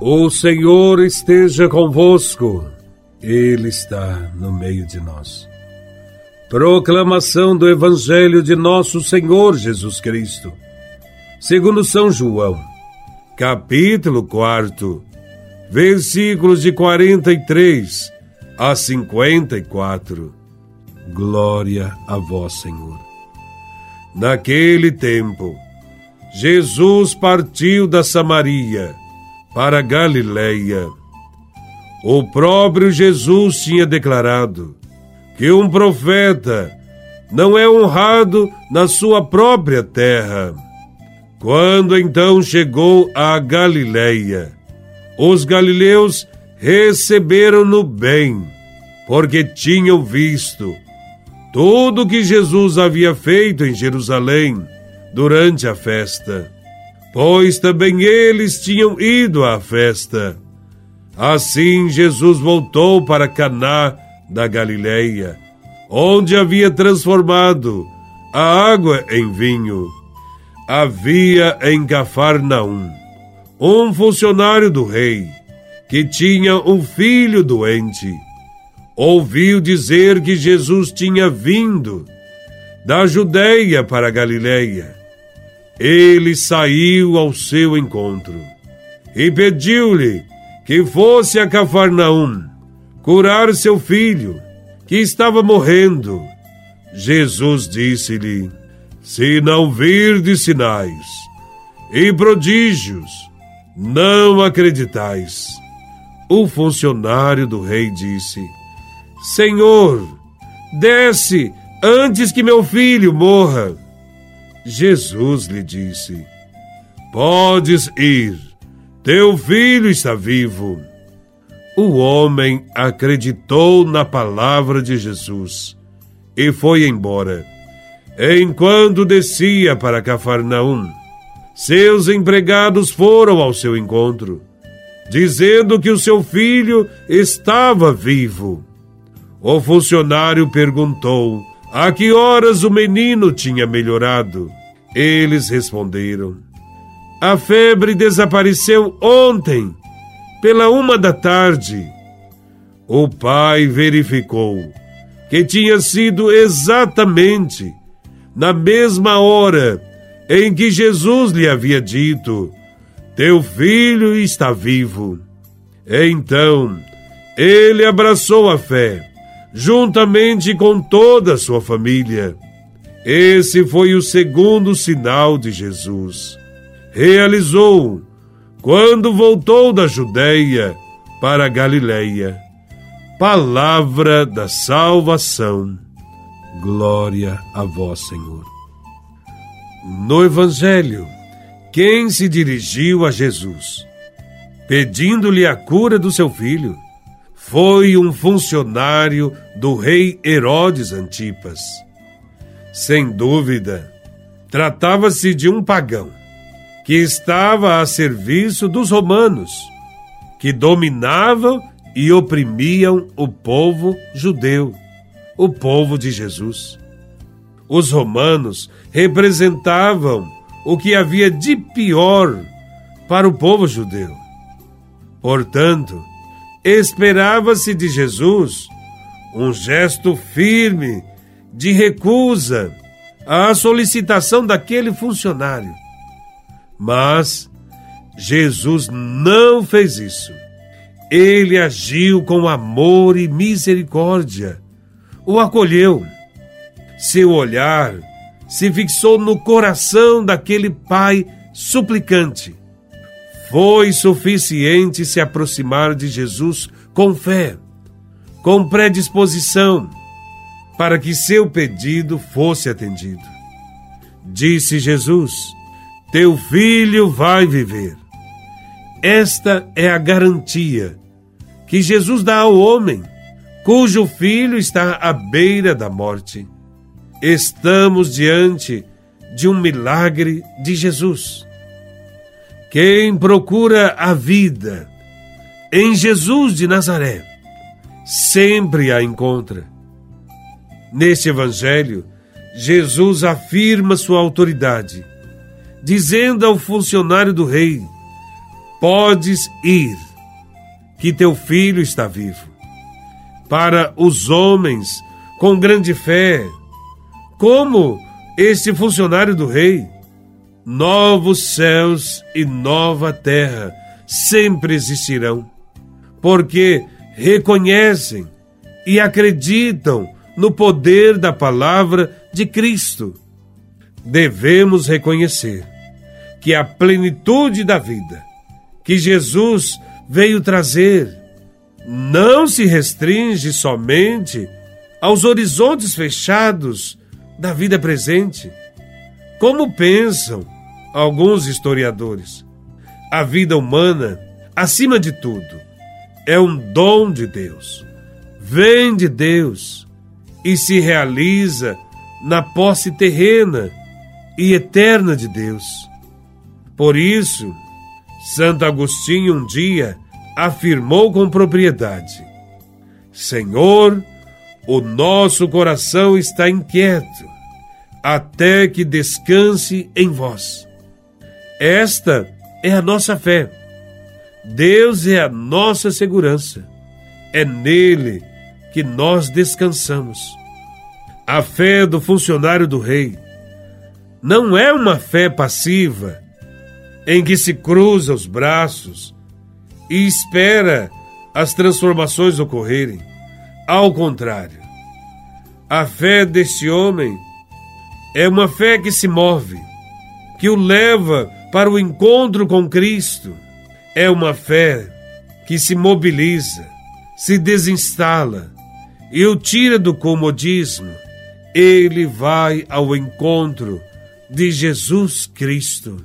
O Senhor esteja convosco, Ele está no meio de nós. Proclamação do Evangelho de Nosso Senhor Jesus Cristo, segundo São João, capítulo 4, versículos de 43 a 54. Glória a Vós, Senhor. Naquele tempo, Jesus partiu da Samaria para Galiléia. O próprio Jesus tinha declarado que um profeta não é honrado na sua própria terra. Quando então chegou a Galiléia, os galileus receberam-no bem, porque tinham visto tudo que Jesus havia feito em Jerusalém durante a festa pois também eles tinham ido à festa. Assim Jesus voltou para Caná da Galileia, onde havia transformado a água em vinho. Havia em Cafarnaum um funcionário do rei que tinha um filho doente. Ouviu dizer que Jesus tinha vindo da Judéia para a Galileia ele saiu ao seu encontro e pediu-lhe que fosse a Cafarnaum curar seu filho, que estava morrendo. Jesus disse-lhe: Se não virdes sinais e prodígios, não acreditais. O funcionário do rei disse: Senhor, desce antes que meu filho morra. Jesus lhe disse: Podes ir, teu filho está vivo. O homem acreditou na palavra de Jesus e foi embora. Enquanto descia para Cafarnaum, seus empregados foram ao seu encontro, dizendo que o seu filho estava vivo. O funcionário perguntou a que horas o menino tinha melhorado? Eles responderam: A febre desapareceu ontem, pela uma da tarde. O pai verificou que tinha sido exatamente na mesma hora em que Jesus lhe havia dito: Teu filho está vivo. Então, ele abraçou a fé juntamente com toda a sua família. Esse foi o segundo sinal de Jesus. Realizou quando voltou da Judéia para a Galileia. Palavra da salvação. Glória a vós, Senhor. No Evangelho, quem se dirigiu a Jesus, pedindo-lhe a cura do seu filho, foi um funcionário do rei Herodes Antipas. Sem dúvida, tratava-se de um pagão que estava a serviço dos romanos, que dominavam e oprimiam o povo judeu, o povo de Jesus. Os romanos representavam o que havia de pior para o povo judeu. Portanto, Esperava-se de Jesus um gesto firme de recusa à solicitação daquele funcionário. Mas Jesus não fez isso. Ele agiu com amor e misericórdia. O acolheu. Seu olhar se fixou no coração daquele pai suplicante foi suficiente se aproximar de Jesus com fé, com predisposição, para que seu pedido fosse atendido. Disse Jesus: Teu filho vai viver. Esta é a garantia que Jesus dá ao homem, cujo filho está à beira da morte. Estamos diante de um milagre de Jesus. Quem procura a vida em Jesus de Nazaré sempre a encontra. Neste Evangelho, Jesus afirma sua autoridade, dizendo ao funcionário do rei: Podes ir, que teu filho está vivo. Para os homens com grande fé, como este funcionário do rei, novos céus e nova terra sempre existirão, porque reconhecem e acreditam no poder da palavra de Cristo. Devemos reconhecer que a plenitude da vida que Jesus veio trazer não se restringe somente aos horizontes fechados da vida presente. Como pensam alguns historiadores, a vida humana, acima de tudo, é um dom de Deus. Vem de Deus e se realiza na posse terrena e eterna de Deus. Por isso, Santo Agostinho um dia afirmou com propriedade: Senhor, o nosso coração está inquieto, até que descanse em vós. Esta é a nossa fé. Deus é a nossa segurança. É nele que nós descansamos. A fé do funcionário do rei não é uma fé passiva, em que se cruza os braços e espera as transformações ocorrerem. Ao contrário, a fé deste homem é uma fé que se move, que o leva para o encontro com Cristo. É uma fé que se mobiliza, se desinstala e o tira do comodismo. Ele vai ao encontro de Jesus Cristo.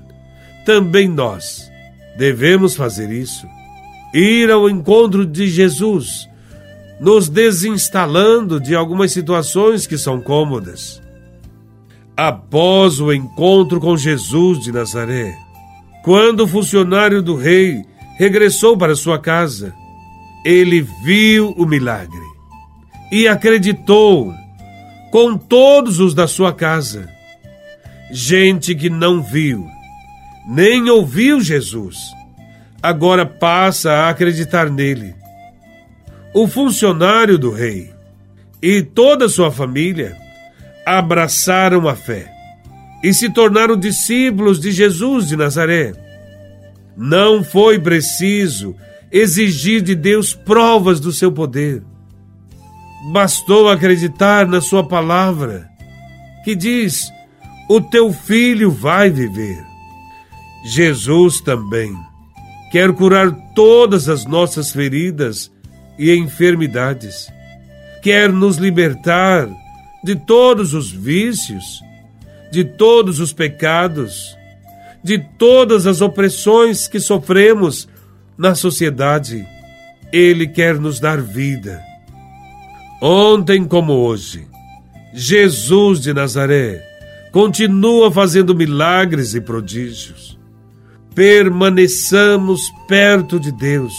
Também nós devemos fazer isso. Ir ao encontro de Jesus, nos desinstalando de algumas situações que são cômodas após o encontro com Jesus de Nazaré. Quando o funcionário do rei regressou para sua casa, ele viu o milagre e acreditou com todos os da sua casa. Gente que não viu, nem ouviu Jesus, agora passa a acreditar nele. O funcionário do rei e toda a sua família abraçaram a fé e se tornaram discípulos de Jesus de Nazaré. Não foi preciso exigir de Deus provas do seu poder. Bastou acreditar na Sua palavra, que diz: O teu filho vai viver. Jesus também quer curar todas as nossas feridas e enfermidades, quer nos libertar de todos os vícios, de todos os pecados, de todas as opressões que sofremos na sociedade. Ele quer nos dar vida. Ontem como hoje, Jesus de Nazaré continua fazendo milagres e prodígios. Permaneçamos perto de Deus,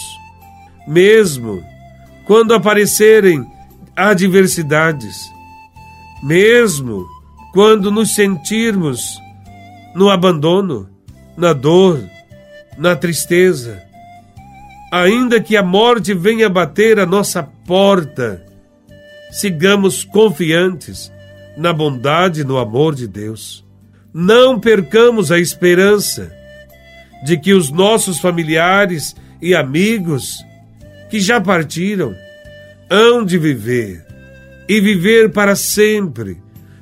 mesmo quando aparecerem adversidades mesmo quando nos sentirmos no abandono, na dor, na tristeza. Ainda que a morte venha bater a nossa porta, sigamos confiantes na bondade e no amor de Deus. Não percamos a esperança de que os nossos familiares e amigos que já partiram hão de viver e viver para sempre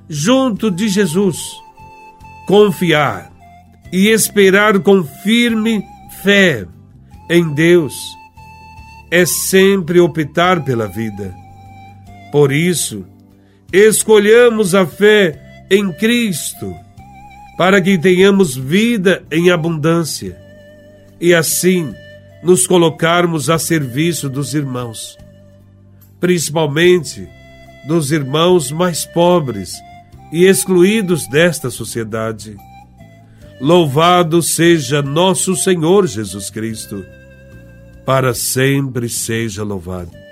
junto de Jesus. Confiar e esperar com firme fé em Deus é sempre optar pela vida. Por isso, escolhamos a fé em Cristo, para que tenhamos vida em abundância e assim nos colocarmos a serviço dos irmãos, principalmente dos irmãos mais pobres e excluídos desta sociedade. Louvado seja nosso Senhor Jesus Cristo, para sempre seja louvado.